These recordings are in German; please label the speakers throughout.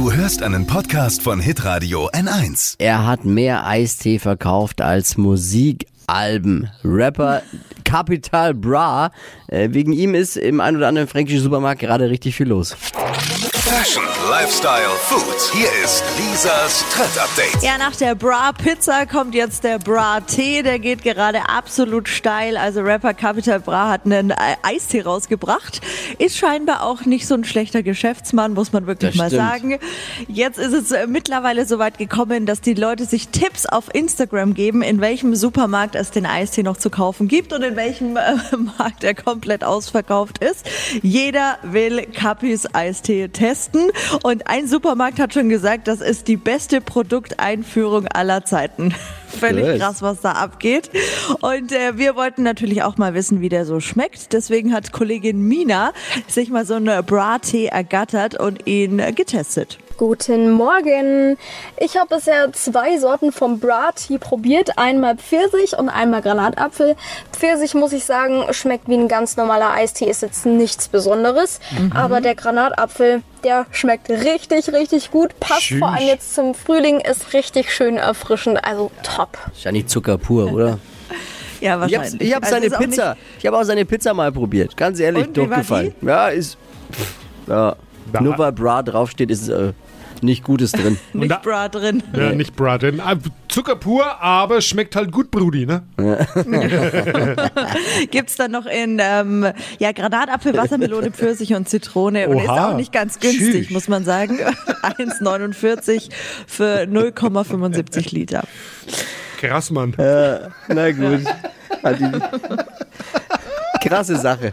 Speaker 1: Du hörst einen Podcast von Hitradio N1.
Speaker 2: Er hat mehr Eistee verkauft als Musikalben. Rapper Capital Bra. Äh, wegen ihm ist im ein oder anderen fränkischen Supermarkt gerade richtig viel los.
Speaker 1: Fashion, Lifestyle, Food. Hier ist Lisas Trend Update.
Speaker 3: Ja, nach der Bra Pizza kommt jetzt der Bra Tee. Der geht gerade absolut steil. Also Rapper Capital Bra hat einen äh, Eistee rausgebracht. Ist scheinbar auch nicht so ein schlechter Geschäftsmann, muss man wirklich
Speaker 2: Das
Speaker 3: mal
Speaker 2: stimmt.
Speaker 3: sagen. Jetzt ist es äh, mittlerweile so weit gekommen, dass die Leute sich Tipps auf Instagram geben, in welchem Supermarkt es den Eistee noch zu kaufen gibt und in welchem äh, Markt er komplett ausverkauft ist. Jeder will Capis Eistee testen und ein Supermarkt hat schon gesagt, das ist die beste Produkteinführung aller Zeiten. Völlig
Speaker 2: Gut.
Speaker 3: krass, was da abgeht. Und äh, wir wollten natürlich auch mal wissen, wie der so schmeckt. Deswegen hat Kollegin Mina sich mal so einen Bra-Tee ergattert und ihn äh, getestet.
Speaker 4: Guten Morgen. Ich habe bisher zwei Sorten vom Bra Tea probiert. Einmal Pfirsich und einmal Granatapfel. Pfirsich, muss ich sagen, schmeckt wie ein ganz normaler Eistee. Ist jetzt nichts Besonderes. Aber der Granatapfel, der schmeckt richtig, richtig gut. Passt
Speaker 2: Tschüss.
Speaker 4: vor allem jetzt zum Frühling. Ist richtig schön erfrischend. Also top.
Speaker 2: Wahrscheinlich Zucker pur, oder?
Speaker 3: Ja,
Speaker 2: Ich habe
Speaker 3: wahrscheinlich.
Speaker 2: ich hab
Speaker 3: Also
Speaker 2: seine
Speaker 3: ist
Speaker 2: Pizza. Ich habe auch seine Pizza mal probiert. Ganz ehrlich,
Speaker 3: Und,
Speaker 2: durchgefallen. Ja, ist. Ja.
Speaker 5: Ja.
Speaker 2: Nur weil Bra draufsteht, ist äh, nicht Gutes drin.
Speaker 3: Nicht,
Speaker 5: da-
Speaker 3: Bra drin.
Speaker 5: Ja, nicht Braten. Ah, Zucker pur, aber schmeckt halt gut, Brudi, ne?
Speaker 3: Gibt's dann noch in ähm, ja, Granatapfel, Wassermelone, Pfirsich und Zitrone. Und ist
Speaker 5: Oha.
Speaker 3: auch nicht ganz günstig,
Speaker 5: Tschüss.
Speaker 3: muss man sagen. 1,49 für 0,75 Liter.
Speaker 5: Krass, Mann.
Speaker 2: Na gut. Krasse Sache.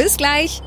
Speaker 6: Bis gleich.